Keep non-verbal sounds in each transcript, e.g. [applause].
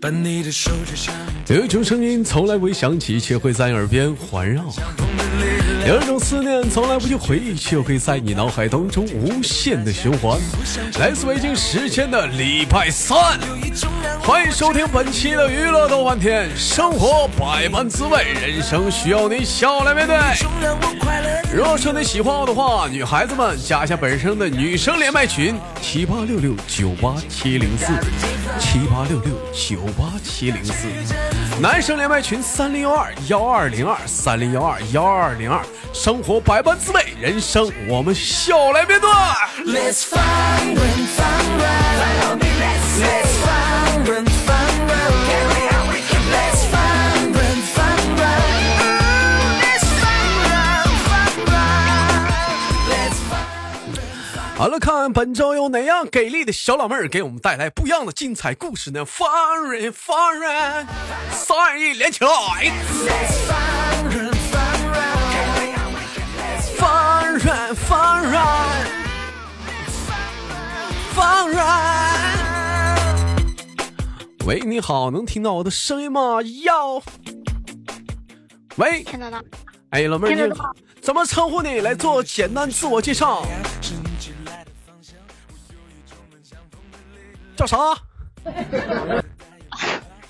把你的手指有一种声音从来不会响起，却会在耳边环绕；有一种思念从来不去回忆，却会在你脑海当中无限的循环。来自北京时间的礼拜三，欢迎收听本期的娱乐逗翻天，生活百般滋味，人生需要你笑来面对。如果说你喜欢我的话，女孩子们加一下本身的女生连麦群七八六六九八七零四七八六六九八七零四，男生连麦群三零幺二幺二零二三零幺二幺二零二，生活百般滋味，人生我们笑来面对。好了，看本周有哪样给力的小老妹儿给我们带来不一样的精彩故事呢？放人放人，三二一连起来！放人放人放人。喂，你好，能听到我的声音吗？要。喂，听得到。哎，老妹儿，你怎么称呼你？来做简单自我介绍。叫啥？[laughs]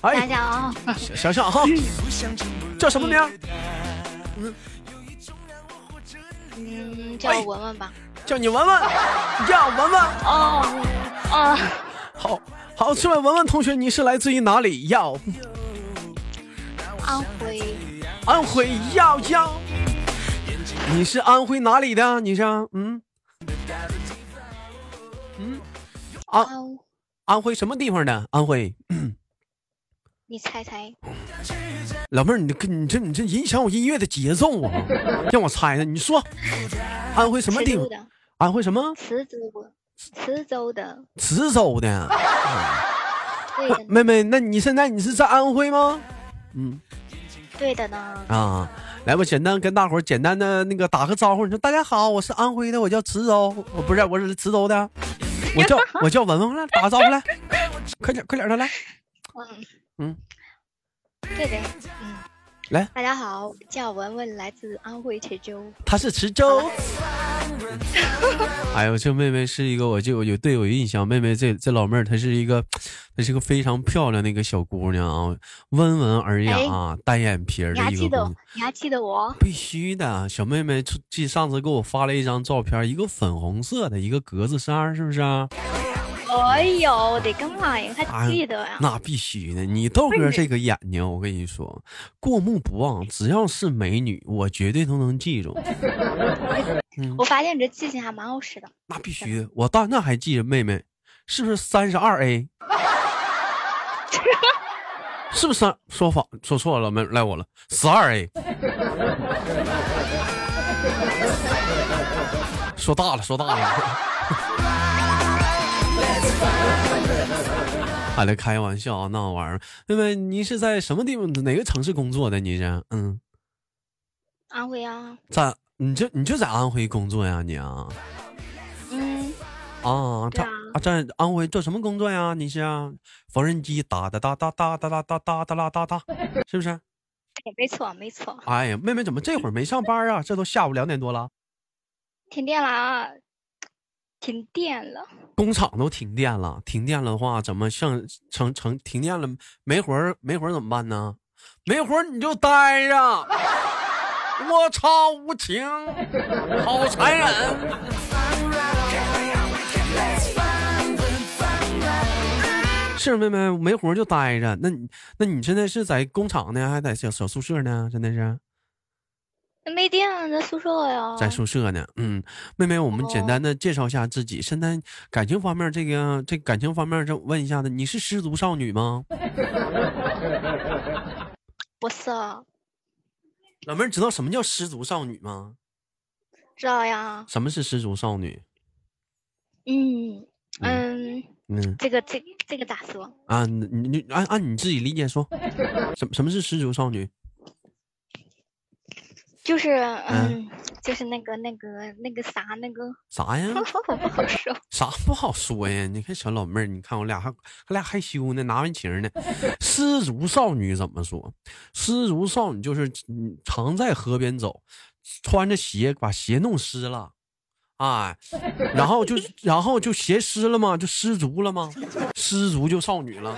哎，想想啊，想想哈，叫什么名？嗯，叫我文文吧。叫你文文，叫文文。哦，哦，好好，这位文文同学，你是来自于哪里？要安徽。安徽要要。你是安徽哪里的？你是嗯嗯安。安徽什么地方的？安徽，你猜猜。[clears throat] 老妹儿，你跟你这你这影响我音乐的节奏啊！[laughs] 让我猜猜，你说，安徽什么地方？安徽什么？池州，池州的。池州的。妹妹，那你现在你是在安徽吗？嗯，对的呢。啊，来吧，简单跟大伙简单的那个打个招呼。你说大家好，我是安徽的，我叫池州，我不是我是池州的。我叫 [laughs] 我叫文文来打个招呼来，[laughs] 快点快点的来，嗯。嗯，对的，嗯，来，大家好，叫文文，来自安徽池州，她是池州。[laughs] 哎呦，这妹妹是一个，我就有对我印象。妹妹这这老妹儿，她是一个，她是个非常漂亮的一个小姑娘啊，温文尔雅，单眼皮儿的一个。你还记得？你还记得我？必须的，小妹妹，记上次给我发了一张照片，一个粉红色的一个格子衫，是不是啊？哎呦，我的个妈呀，还记得呀？那必须的，你豆哥这个眼睛，我跟你说，过目不忘，只要是美女，我绝对都能记住。[laughs] 我发现你这记性还蛮好使的。那必须的，我到那还记着妹妹，是不是三十二 A？是不是说反说错了？没赖我了，十二 A。说大了，说大了。还来开玩笑啊，那玩意儿，妹妹，你是在什么地方哪个城市工作的？你是嗯，安徽啊，在你就你就在安徽工作呀？你啊，嗯，啊，他啊在安徽做什么工作呀？你是缝纫机哒哒哒哒哒哒哒哒哒哒啦哒哒，是不是？没错没错。哎呀，妹妹怎么这会儿没上班啊？这都下午两点多了，停电了。停电了，工厂都停电了。停电了的话，怎么像成成停电了没活儿？没活儿怎么办呢？没活儿你就待着。[laughs] 我操，无情，好残忍。是妹妹没活儿就待着。那你那你现在是在工厂呢，还在小小宿舍呢？真的是。没电了，在宿舍呀，在宿舍呢。嗯，妹妹，我们简单的介绍一下自己。现在感情方面，这个这感情方面，就问一下子，你是失足少女吗？[laughs] 不是。老妹儿，知道什么叫失足少女吗？知道呀。什么是失足少女？嗯嗯嗯，这个这这个咋说？啊，你你按按你自己理解说，[laughs] 什什么是失足少女？就是嗯，就是那个那个那个啥那个啥呀？[laughs] 不好说。啥不好说呀？你看小老妹儿，你看我俩还我俩害羞呢，拿完情呢。失足少女怎么说？失足少女就是常在河边走，穿着鞋把鞋弄湿了。哎，然后就然后就鞋湿了吗？就失足了吗？失足就少女了。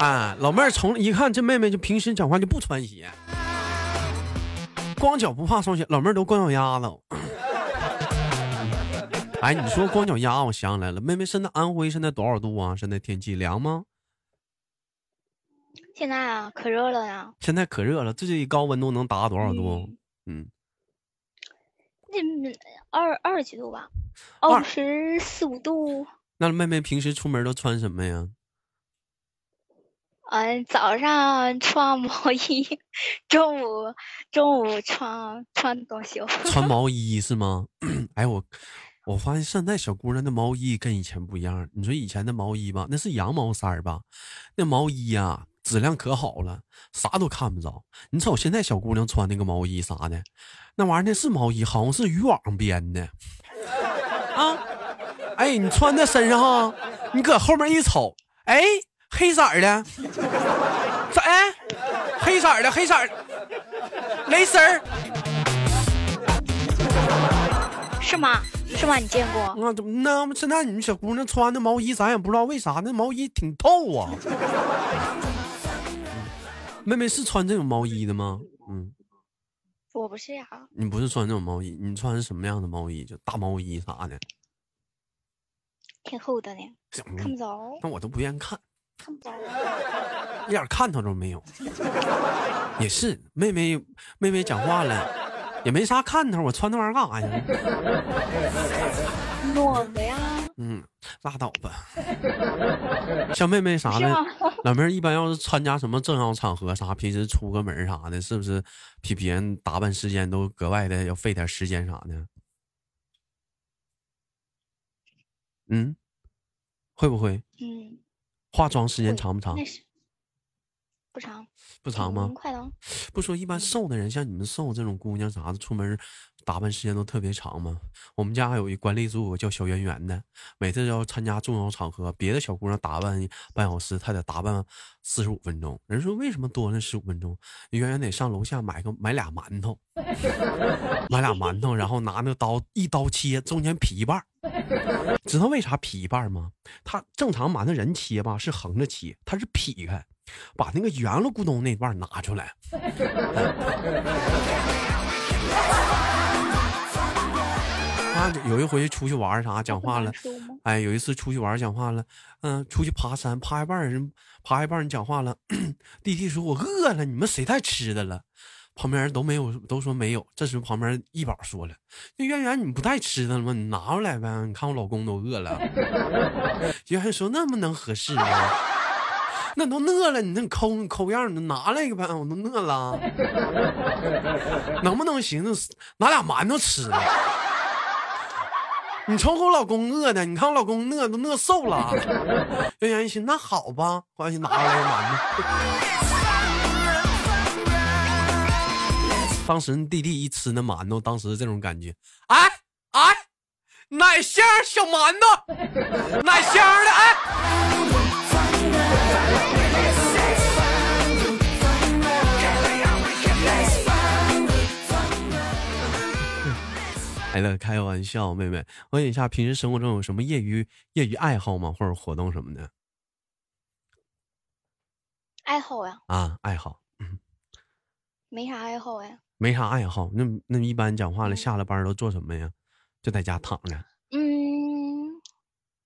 哎，老妹儿从一看这妹妹就平时讲话就不穿鞋，光脚不怕双鞋。老妹儿都光脚丫子。哎，你说光脚丫，我想起来了，妹妹现在安徽现在多少度啊？现在天气凉吗？现在啊，可热了呀。现在可热了，最高温度能达多少度？嗯。那二二十几度吧，二十四五度。那妹妹平时出门都穿什么呀？嗯，早上穿毛衣，[laughs] 中午中午穿穿短袖。穿毛 [laughs] 衣是吗？[clears throat] 哎，我我发现现在小姑娘的毛衣跟以前不一样。你说以前的毛衣吧，那是羊毛衫儿吧？那毛衣呀。质量可好了，啥都看不着。你瞅现在小姑娘穿那个毛衣啥的，那玩意儿那是毛衣，好像是渔网编的啊！哎，你穿在身上哈，你搁后面一瞅，哎，黑色的，咋？哎，黑色的，黑色，蕾丝儿，是吗？是吗？你见过？啊，怎么那现在你们小姑娘穿的毛衣，咱也不知道为啥，那毛衣挺透啊。妹妹是穿这种毛衣的吗？嗯，我不是呀。你不是穿这种毛衣，你穿是什么样的毛衣？就大毛衣啥的？挺厚的呢，看不着。那我都不愿意看，一点看头都没有。也是，妹妹妹妹讲话了，也没啥看头，我穿那玩意儿干啥呀？暖的呀。嗯，拉倒吧。像妹妹啥的，老妹儿一般要是参加什么重要场合啥，平时出个门啥的，是不是比别人打扮时间都格外的要费点时间啥的？嗯，会不会？嗯，化妆时间长不长？不长。不长吗？快的。不说一般瘦的人，像你们瘦这种姑娘啥的，出门。打扮时间都特别长吗？我们家有一管理组叫小圆圆的，每次要参加重要场合，别的小姑娘打扮半小时，她得打扮四十五分钟。人说为什么多那十五分钟？圆圆得上楼下买个买俩馒头，买俩馒头，然后拿那刀一刀切，中间劈一半。知道为啥劈一半吗？他正常馒头人切吧是横着切，他是劈开，把那个圆了咕咚那半拿出来。啊，有一回出去玩啥讲话了，哎，有一次出去玩讲话了，嗯，出去爬山，爬一半人爬一半人讲话了，[clears throat] 弟弟说：“我饿了，你们谁带吃的了？”旁边人都没有，都说没有。这时候旁边一宝说了：“那圆圆，你不带吃的了吗？你拿过来呗，你看我老公都饿了。[laughs] ”圆圆说：“那么能合适吗？那都饿了，你那抠抠样，你拿来一个呗，我都饿了，能不能行？拿俩馒头吃。”你瞅我老公饿的，你看我老公饿都饿瘦了。圆圆一寻那好吧，关系拿过来馒头。当时弟弟一吃那馒头，当时这种感觉，哎哎，奶香小馒头，奶香来了，开玩笑，妹妹，问一下，平时生活中有什么业余业余爱好吗？或者活动什么的？爱好呀？啊，爱好，嗯，没啥爱好呀。没啥爱好，那那一般讲话了，下了班都做什么呀？就在家躺着。嗯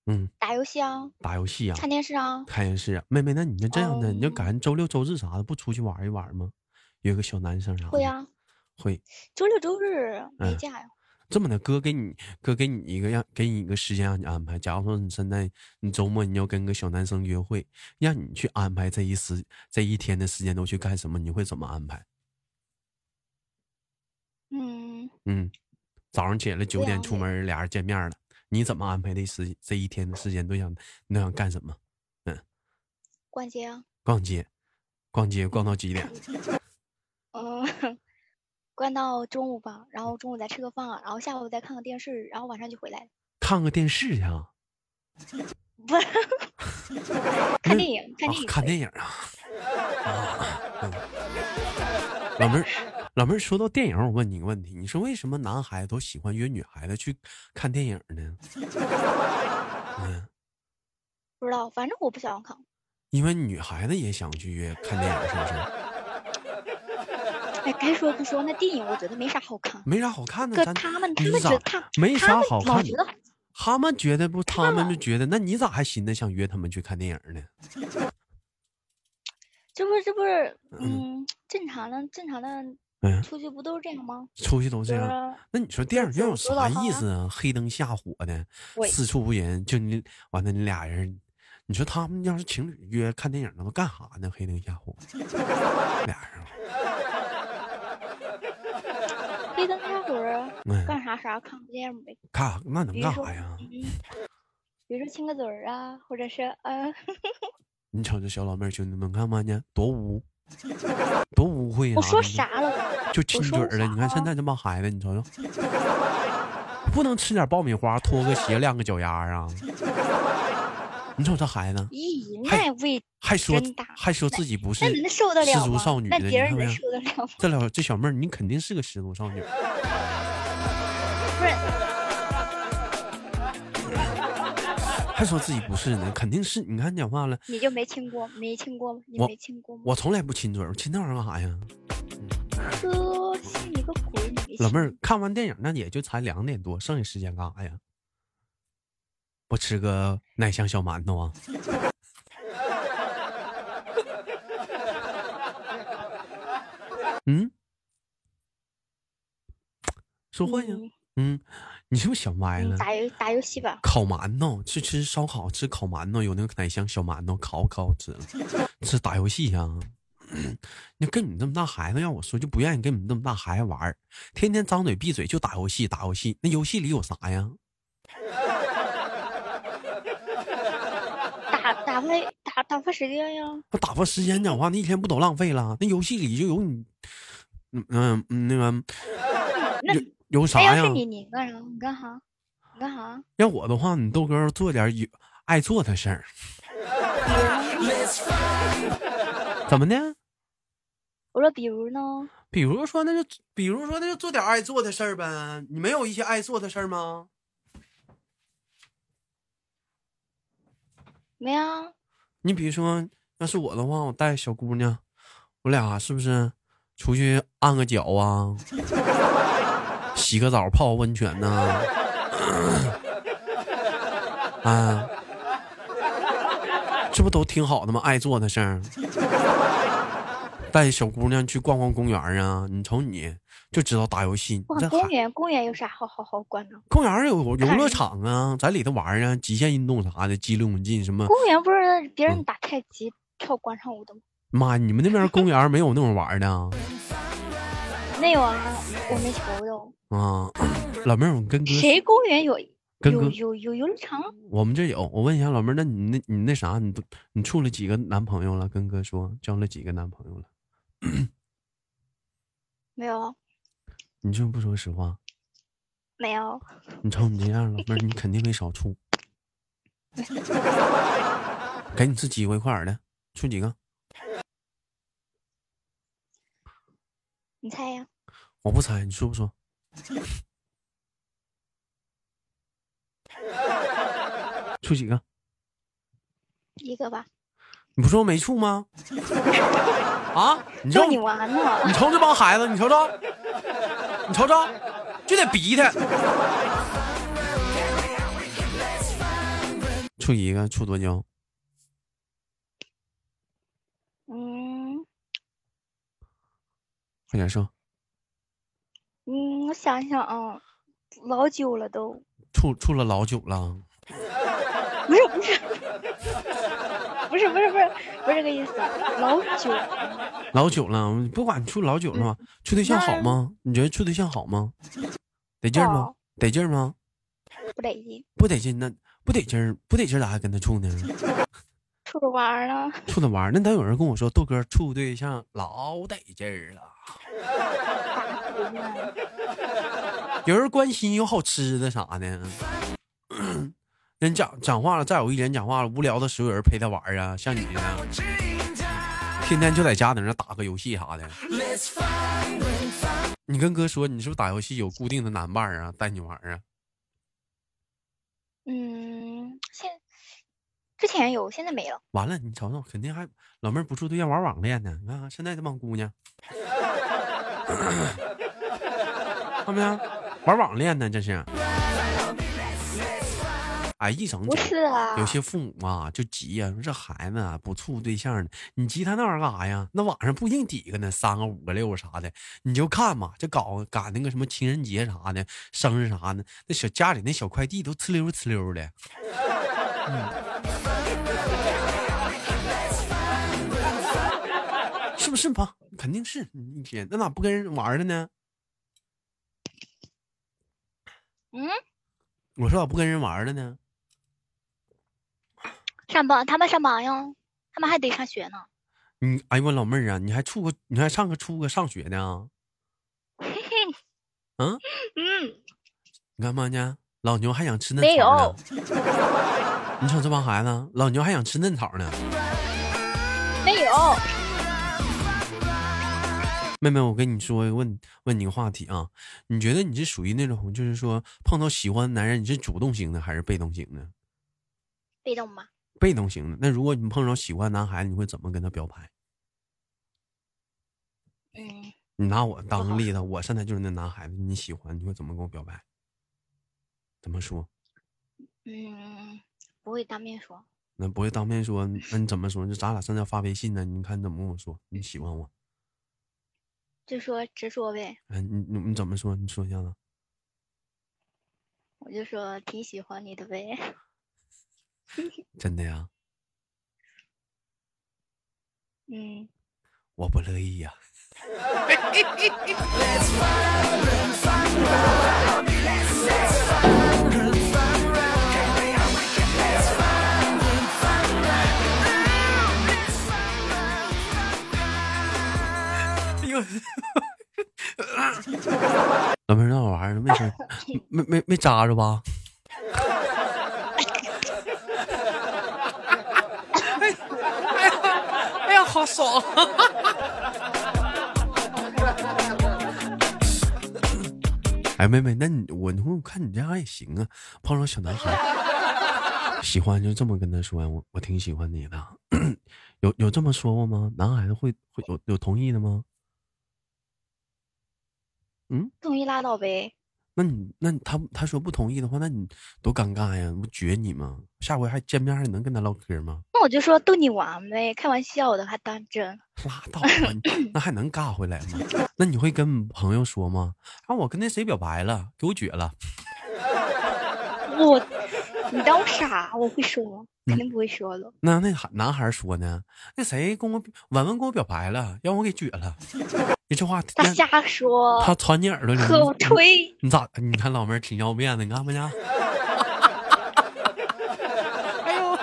嗯，打游戏啊。打游戏啊。看电视啊。看电视啊，妹妹，那你就这样的，你就赶上周六周日啥的，不出去玩一玩吗？约个小男生啥的。会呀。会。周六周日没假呀。这么的，哥给你哥给你一个让给你一个时间让你安排。假如说你现在你周末你要跟个小男生约会，让你去安排这一时这一天的时间都去干什么？你会怎么安排？嗯嗯，早上起来九点出门，俩人见面了，你怎么安排的时这一天的时间都想你想干什么？嗯，逛街啊，逛街，逛街逛到几点？[laughs] 关到中午吧，然后中午再吃个饭，然后下午再看个电视，然后晚上就回来了。看个电视去啊？不是，看电影，看电影，看电影啊！啊，老妹儿，老妹儿，说到电影，我问你个问题，你说为什么男孩子都喜欢约女孩子去看电影呢？[laughs] 嗯，不知道，反正我不喜欢看。因为女孩子也想去约看电影，是不是？哎，该说不说，那电影我觉得没啥好看，没啥好看的。哥，他们他们觉得他没啥好看的，他们觉得不，他们就觉得，那你咋还寻思想约他们去看电影呢？这不这不是嗯正常的正常的，嗯，出去不都是这样吗？出去都这样。那你说电影院有啥意思啊？黑灯瞎火的，四处无人，就你完了，你俩人。你说他们要是情侣约看电影，那都干啥呢？黑灯瞎火，俩人。干啥啥看不见呗？看那能干啥呀？比如说亲个嘴儿啊，或者是呃。你瞅这小老妹儿，兄弟们看没见多污，多污秽啊！我说啥了？就亲嘴儿了。你看现在这帮孩子，你瞅瞅，不能吃点爆米花，脱个鞋，晾个脚丫啊？你瞅这孩子，咦，那味还说还说自己不是失足少女呢？那别人能受得了吗？这老这小妹儿，你肯定是个失足少女。还说自己不是呢？肯定是。你看讲话了，你就没亲过？没亲过吗？你没亲过吗？我从来不亲嘴，我亲那玩意儿干啥呀？哥，信你个鬼！老妹儿看完电影，那也就才两点多，剩下时间干啥呀？不吃个奶香小馒头啊？[laughs] 嗯，说话呀？嗯，你是不是想歪了？打游打游戏吧。烤馒头，去吃烧烤，吃烤馒头，有那个奶香小馒头，烤可好吃了。[laughs] 吃打游戏呀？你跟你这么大孩子，要我说就不愿意跟你这么大孩子玩天天张嘴闭嘴就打游戏，打游戏。那游戏里有啥呀？打打发打打发时间呀！那打发时间讲话，那一天不都浪费了？那游戏里就有你，嗯嗯嗯，那个那有啥呀？要是你，你干啥？你干啥？你干啥？要我的话，你豆哥做点有爱做的事儿。怎么的？我说，比如呢？比如说，那就比如说，那就做点爱做的事儿呗。你没有一些爱做的事儿吗？没啊，你比如说，要是我的话，我带小姑娘，我俩是不是出去按个脚啊，洗个澡，泡个温泉呢？[coughs] 啊，这不都挺好的吗？爱做的事儿。带小姑娘去逛逛公园啊！你瞅你就知道打游戏。逛公园，公园有啥好好好逛的？公园有游乐场啊，在里头玩啊，极限运动啥的，激流勇进什么。公园不是别人打太极、跳广场舞的吗？妈，你们那边公园没有那种玩的？没有啊，我没瞅着。啊，老妹儿，我跟哥。谁公园有？跟哥有有游乐场？我们这有。我问一下老妹儿，那你那你那啥，你都你处了几个男朋友了？跟哥说，交了几个男朋友了？没有，你就不说实话？没有。你瞅你这样，老妹儿，你肯定没少处。[laughs] 给你次机会，快点的，处几个？你猜呀？我不猜，你说不说？[laughs] 处几个？一个吧。你不说没处吗？[laughs] 啊！你逗你玩呢！你瞅这帮孩子，你瞅瞅，你瞅瞅，就得逼他。处一个，处多久？嗯。快点说。嗯，我想想啊，老久了都。处处了老久了。不 [laughs] 是不是。不是 [laughs] 不是不是不是这个意思，老久老久了，不管处老久了吗？处对象好吗？你觉得处对象好吗？得劲吗？得劲吗？不得劲，不得劲那不得劲儿，不得劲咋还跟他处呢？处着玩呢。处着玩，那等有人跟我说豆哥处对象老得劲儿了。有人关心有好吃的啥的。人讲讲话了，再有一人讲话了，无聊的时候有人陪他玩啊，像你呢，天天就在家在那打个游戏啥的。你跟哥说，你是不是打游戏有固定的男伴啊，带你玩啊？嗯，现之前有，现在没了。完了，你瞅瞅，肯定还老妹儿不处对象玩网恋呢。你看看现在这帮姑娘，[clears throat] 看没有？玩网恋呢，这是。哎，一整不是啊，有些父母啊就急呀，说这孩子啊不处对象呢，你急他那玩意儿干啥呀？那网上不一定几个呢，三个、五个、六个啥的，你就看嘛，就搞赶那个什么情人节啥的、生日啥的，那小家里那小快递都呲溜呲溜的。嗯，[laughs] 不是吧？肯定是一天，那咋不跟人玩了呢？嗯，我说咋不跟人玩了呢？上班，他们上班呀，他们还得上学呢。嗯，哎呦我老妹儿啊，你还处个，你还上个处个上学呢？嘿 [laughs] 嘿，嗯嗯，你干嘛呢？老牛还想吃嫩草呢有。你瞅这帮孩子，老牛还想吃嫩草呢。没有，妹妹，我跟你说，问问你个话题啊，你觉得你是属于那种，就是说碰到喜欢的男人，你是主动型的还是被动型的？被动吧。被动型的。那如果你碰着喜欢男孩子，你会怎么跟他表白？嗯，你拿我当个例子，我现在就是那男孩子，你喜欢，你会怎么跟我表白？怎么说？嗯，不会当面说。那不会当面说，那你怎么说？就咱俩现在发微信呢？你看你怎么跟我说？你喜欢我？就说直说呗，哎，你你你怎么说？你说一下子。我就说挺喜欢你的呗。[laughs] 真的呀？嗯，我不乐意呀、[laughs] [laughs] 老妹儿，那玩意儿没事，[laughs] 没没没扎着吧？哎呀，好爽！[laughs] 哎，妹妹，那你我我看你这样也行啊，碰上小男孩喜欢就这么跟他说，我我挺喜欢你的，[coughs] 有有这么说过吗？男孩子会会有有同意的吗？嗯，同意拉倒呗。那你那你他他说不同意的话，那你多尴尬呀，不撅你吗？下回还见面还能跟他唠嗑吗？那我就说逗你玩呗，开玩笑的，还当真。拉倒吧，那还能尬回来吗？[laughs] 那你会跟朋友说吗？啊，我跟那谁表白了，给我撅了。我，你当我傻？我会说吗？肯定不会说的。那那男孩说呢？那谁跟我文文跟我表白了，让我给撅了。你这话他瞎说，他传你耳朵里，可你吹。你咋？你看老妹儿挺要面子，你看不见？[laughs] 哎呦！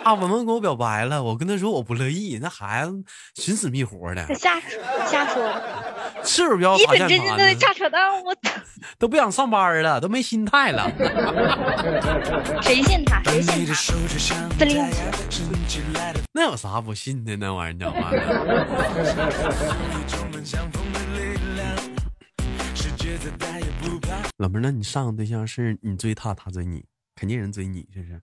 [laughs] 啊，文文跟我表白了，我跟他说我不乐意，那孩子寻死觅活的他，瞎说，瞎说的，[laughs] 是不是要一本发现他正经的？瞎扯淡。我操，都不想上班了，都没心态了。谁信他？谁信他？自恋者。那有啥不信的？那玩意儿讲完了。老妹儿，那你上个对象是你追他，他追你，肯定人追你，是不是？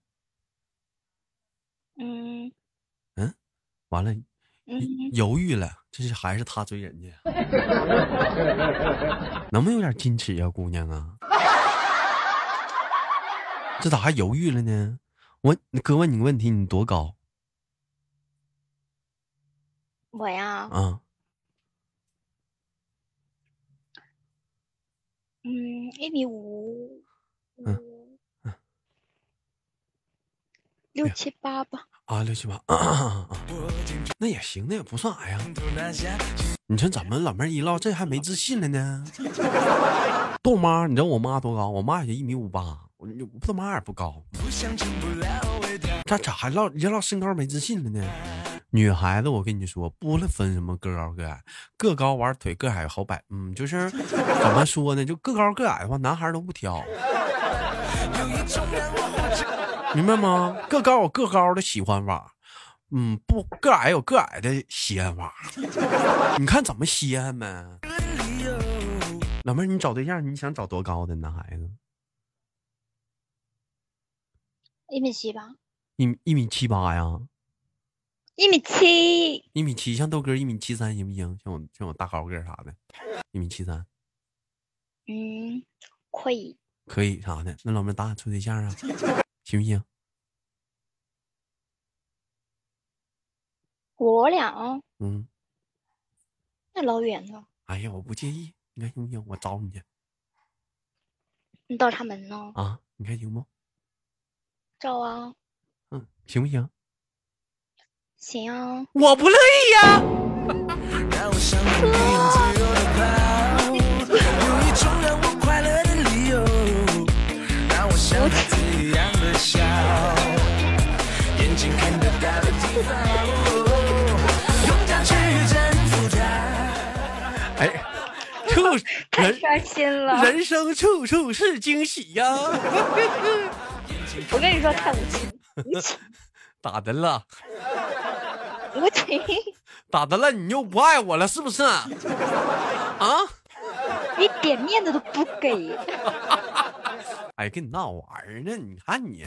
嗯嗯完了，嗯，犹豫了，这是还是他追人家？[laughs] 能不能有点矜持呀、姑娘啊？这咋还犹豫了呢？我哥问你个问题，你多高我呀，嗯？嗯，一米五，嗯五六七八吧。啊，六七八，啊啊啊啊那也行，那也不算矮呀。你说怎么老妹儿一唠这还没自信了呢？豆妈，你知道我妈多高？我妈也一米五八。我豆妈也不高，这咋还唠人唠身高没自信了呢？女孩子，我跟你说，不分什么个高个矮，个高玩腿，个矮好摆。嗯，就是 [laughs] 怎么说呢？就个高个矮的话，男孩都不挑，明白吗？个高有个高的喜欢法，嗯，不个矮有个矮的稀罕法。[laughs] 你看怎么稀罕呗？老妹儿，你找对象，你想找多高的男孩子？一米七八，一一米七八呀？一米七，一米七，像豆哥一米七三行不行？像我像我大高个啥的，一米七三，嗯，可以，可以啥的。那老妹儿，咱俩处对象啊，行不行？我俩，嗯，那老远呢。哎呀，我不介意，你看行不行？我找你去。你到他们呢？啊，你看行不？找啊。嗯，行不行？行啊，我不乐意呀。[laughs] 哎，处太伤心了。人生处处是惊喜呀。我跟你说，太无情，无情。咋的了？无情。[laughs] 咋的了？你又不爱我了是不是？啊？一点面子都不给。[laughs] 哎，跟你闹玩呢？你看你，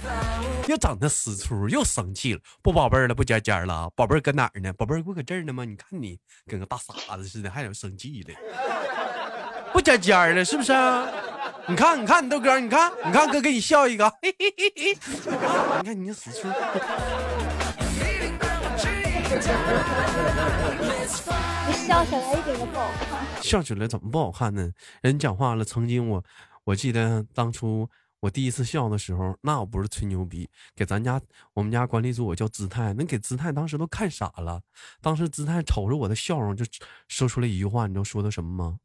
又整那死出，又生气了，不宝贝儿了，不尖尖了，宝贝儿搁哪儿呢？宝贝儿不搁这儿呢吗？你看你跟个大傻子似的，还有生气的，[laughs] 不尖尖了是不是？你看，你看，你豆哥，你看，你看哥给你笑一个，嘿嘿嘿嘿，你看你死出。你笑起来一点都不好看。笑起来怎么不好看呢？人讲话了，曾经我我记得当初我第一次笑的时候，那我不是吹牛逼，给咱家我们家管理组我叫姿态，能给姿态当时都看傻了。当时姿态瞅着我的笑容，就说出了一句话，你知道说的什么吗？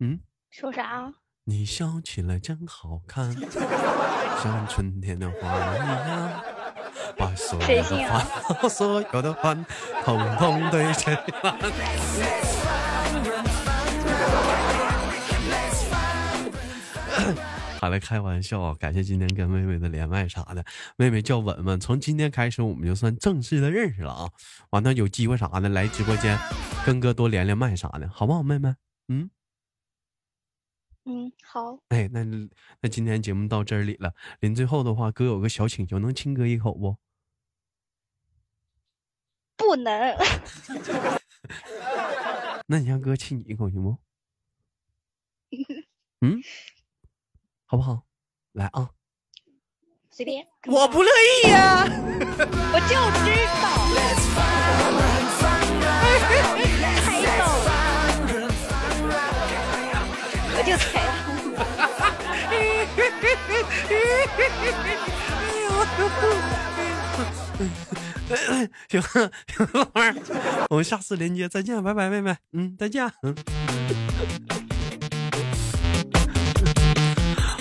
嗯，说啥？你笑起来真好看，[laughs] 像春天的花一样，[laughs] 把所有的烦恼，所有的烦，统统对着。[laughs] 好了，开玩笑啊！感谢今天跟妹妹的连麦啥的，妹妹叫文文。从今天开始，我们就算正式的认识了啊！完了，有机会啥的来直播间跟哥多连连麦啥的，好不好，妹妹？嗯。嗯，好。哎，那那今天节目到这里了，临最后的话，哥有个小请求，能亲哥一口不？不能。[laughs] 那你让哥亲你一口行不？[laughs] 嗯，好不好？来啊！随便。我不乐意呀！我就知道。[laughs] 行了行了，老妹儿，我们下次连接再见，拜拜，妹妹，嗯，再见，嗯。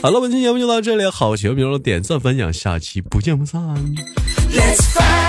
好了，本期节目就到这里，好节目别忘了点赞分享，下期不见不散。Let's